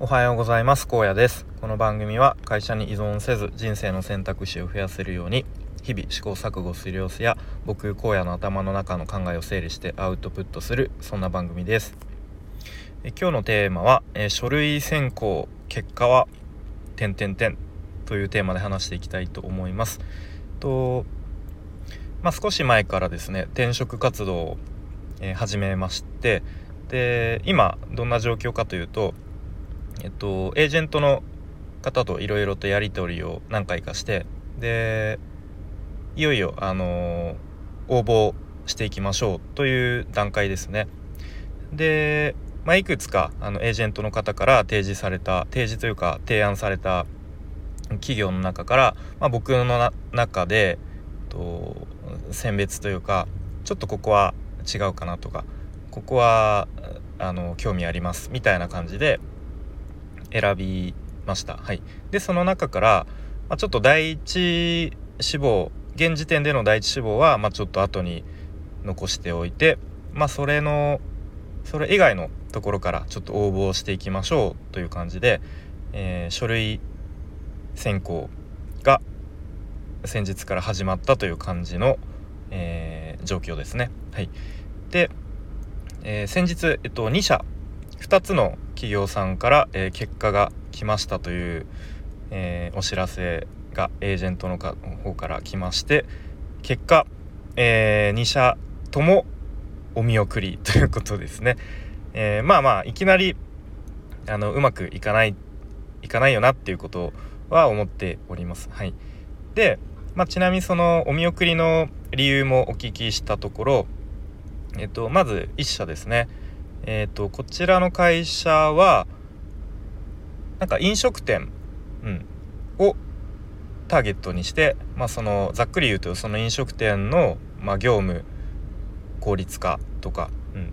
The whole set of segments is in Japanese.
おはようございます。高野です。この番組は会社に依存せず人生の選択肢を増やせるように日々試行錯誤する様子や僕荒野の頭の中の考えを整理してアウトプットするそんな番組です。え今日のテーマは、え書類選考結果は点点点というテーマで話していきたいと思います。とまあ、少し前からですね転職活動を、え始めましてで今どんな状況かというとえっと、エージェントの方といろいろとやり取りを何回かしてでいよいよ、あの応募していきましょうという段階ですね。で、まあ、いくつかあのエージェントの方から提示された提示というか提案された企業の中から、まあ、僕の中でと選別というかちょっとここは違うかなとかここはあの興味ありますみたいな感じで選びました。はい、でその中から、まあ、ちょっと第一志望現時点での第一志望は、まあ、ちょっと後に残しておいて、まあ、それのそれ以外のところからちょっと応募していきましょうという感じで、えー、書類選考が先日から始まったという感じの、えー、状況ですね。はい、で、えー、先日、えっと、2社2つの企業さんから、えー、結果が来ましたという、えー、お知らせがエージェントの方から来まして結果、えー、2社ともお見送りということですね。えまあまあいきなりあのうまくいかないいかないよなっていうことは思っております。はい、で、まあ、ちなみにそのお見送りの理由もお聞きしたところ、えっと、まず1社ですね。え、ー、とこちらの会社はなんか飲食店、うん、をターゲットにして、まあ、そのざっくり言うとその飲食店の、まあ、業務効率化とか、うん、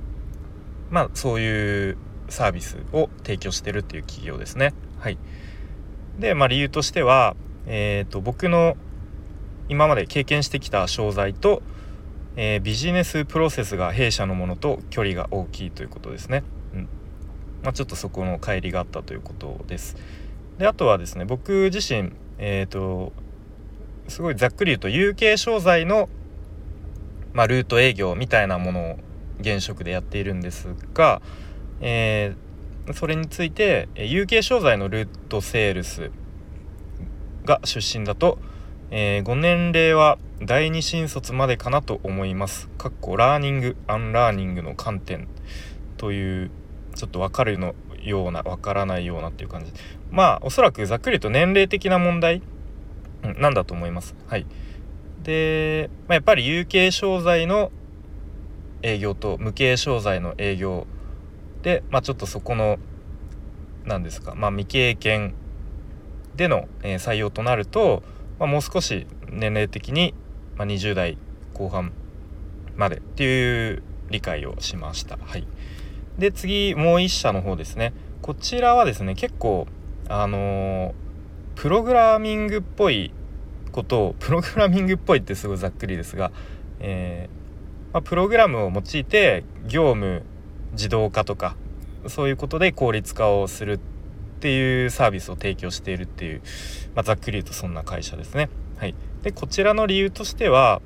まあそういうサービスを提供してるっていう企業ですね。はい、で、まあ、理由としては、えーと僕の今まで経験してきた商材と、えー、ビジネスプロセスが弊社のものと距離が大きいということですね。うんまあ、ちょっとそこの乖離があったということです。であとはですね僕自身、えーと、すごいざっくり言うと有形商材の、まあ、ルート営業みたいなものを現職でやっているんですが、えー、それについて有形商材のルートセールスが出身だと、えー、ご年齢は第二新卒までかなと思います。かっこラーニングアンラーニングの観点というちょっと分かるのような分からないようなっていう感じまあおそらくざっくりと年齢的な問題、なんだと思います。はい、で、まあ、やっぱり有形商材の営業と無形商材の営業で、まあ、ちょっとそこの何ですか、まあ、未経験での、えー、採用となると、まあ、もう少し年齢的にまあ、20代後半までっていう理解をしました。はい、で次もう1社の方ですねこちらはですね結構あのー、プログラミングっぽいことをプログラミングっぽいってすごいざっくりですが、えー、まあ、プログラムを用いて業務自動化とかそういうことで効率化をするっっていうサービスを提供しているっていう、まあ、ざっくり言うとそんな会社ですね。はい、でこちらの理由としては、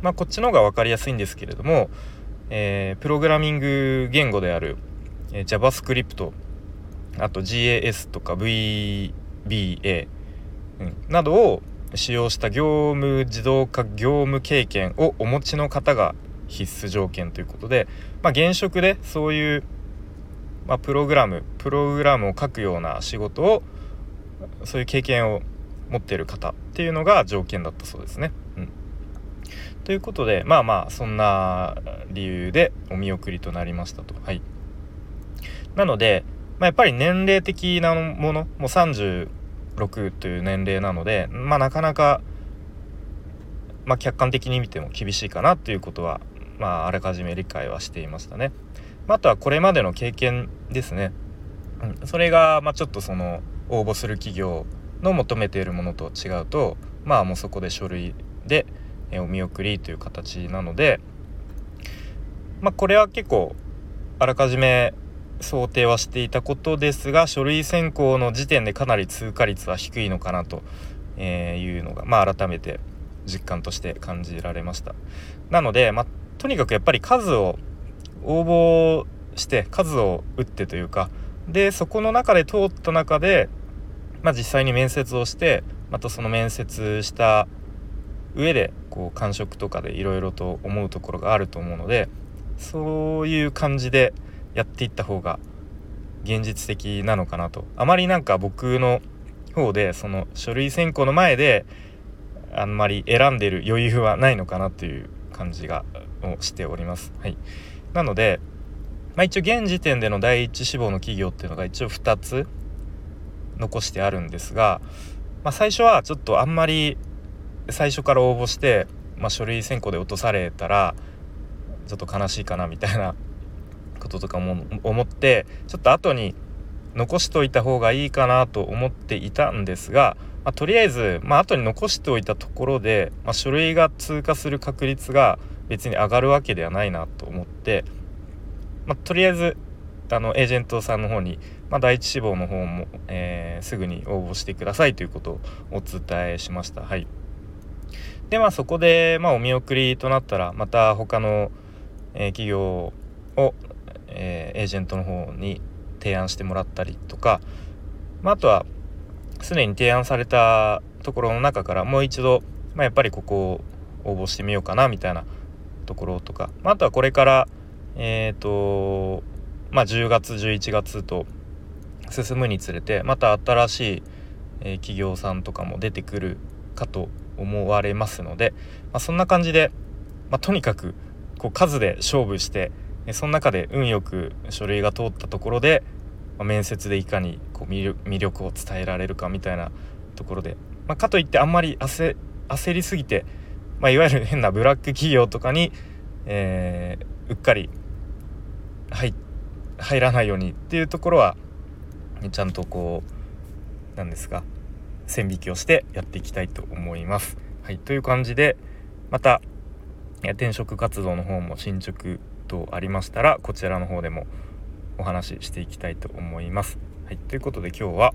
まあ、こっちの方が分かりやすいんですけれども、えー、プログラミング言語である、えー、JavaScript あと GAS とか VBA、うん、などを使用した業務自動化業務経験をお持ちの方が必須条件ということで、まあ、現職でそういう、まあ、プログラムプログラムを書くような仕事をそういう経験を持っている方っていうのが条件だったそうですね。うん、ということでまあまあそんな理由でお見送りとなりましたと。はい、なので、まあ、やっぱり年齢的なものもう36という年齢なので、まあ、なかなか、まあ、客観的に見ても厳しいかなということは、まあ、あらかじめ理解はしていましたね。あとはこれまでの経験ですね。うん、それが、まあ、ちょっとその応募する企業の求めているものと違うとまあもうそこで書類でお見送りという形なのでまあこれは結構あらかじめ想定はしていたことですが書類選考の時点でかなり通過率は低いのかなというのが、まあ、改めて実感として感じられましたなので、まあ、とにかくやっぱり数を応募して数を打ってというかでそこの中で通った中で、まあ、実際に面接をしてまたその面接した上でこう感触とかでいろいろと思うところがあると思うのでそういう感じでやっていった方が現実的なのかなとあまりなんか僕の方でその書類選考の前であんまり選んでる余裕はないのかなという感じがをしております。はい、なので、まあ、一応現時点での第一志望の企業っていうのが一応2つ残してあるんですが、まあ、最初はちょっとあんまり最初から応募して、まあ、書類選考で落とされたらちょっと悲しいかなみたいなこととかも思ってちょっと後に残しといた方がいいかなと思っていたんですが、まあ、とりあえず、まあ後に残しておいたところで、まあ、書類が通過する確率が別に上がるわけではないなと思って、まあ、とりあえずあのエージェントさんの方に、まあ、第一志望の方も、えー、すぐに応募してくださいということをお伝えしました。はい、でまあそこで、まあ、お見送りとなったらまた他の、えー、企業を、えー、エージェントの方に提案してもらったりとか、まあ、あとはすでに提案されたところの中からもう一度、まあ、やっぱりここを応募してみようかなみたいなところとか、まあ、とはこれからえっ、ー、とまあ10月11月と進むにつれてまた新しい、えー、企業さんとかも出てくるかと思われますので、まあ、そんな感じで、まあ、とにかくこう数で勝負してその中で運よく書類が通ったところで、まあ、面接でいかにこう魅力を伝えられるかみたいなところで、まあ、かといってあんまり焦りすぎて、まあ、いわゆる変なブラック企業とかに、えー、うっかり入入らないようにっていうところはちゃんとこう何ですか線引きをしてやっていきたいと思います。はい、という感じでまた転職活動の方も進捗等ありましたらこちらの方でもお話ししていきたいと思います。はい、ということで今日は、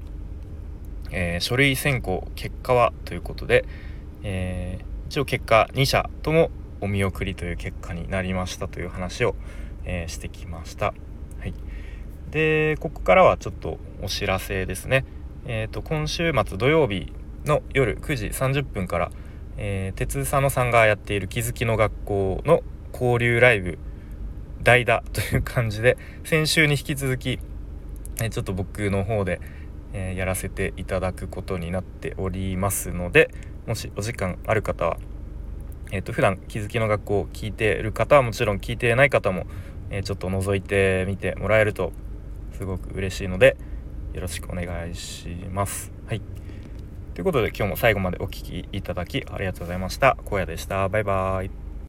えー、書類選考結果はということで、えー、一応結果2社ともお見送りという結果になりましたという話を、えー、してきました。はい、でここからはちょっとお知らせですね。えーと、今週末土曜日の夜9時30分から、えー、鉄佐野さんがやっている気づきの学校の交流ライブ代打という感じで先週に引き続き、えちょっと僕の方で、えー、やらせていただくことになっておりますのでもしお時間ある方は、えーと、普段気づきの学校を聞いている方はもちろん聞いてない方も、えー、ちょっと覗いてみてもらえるとすごく嬉しいのでよろしくお願いします。はい。ということで今日も最後までお聴きいただきありがとうございました。荒野でした。バイバーイ。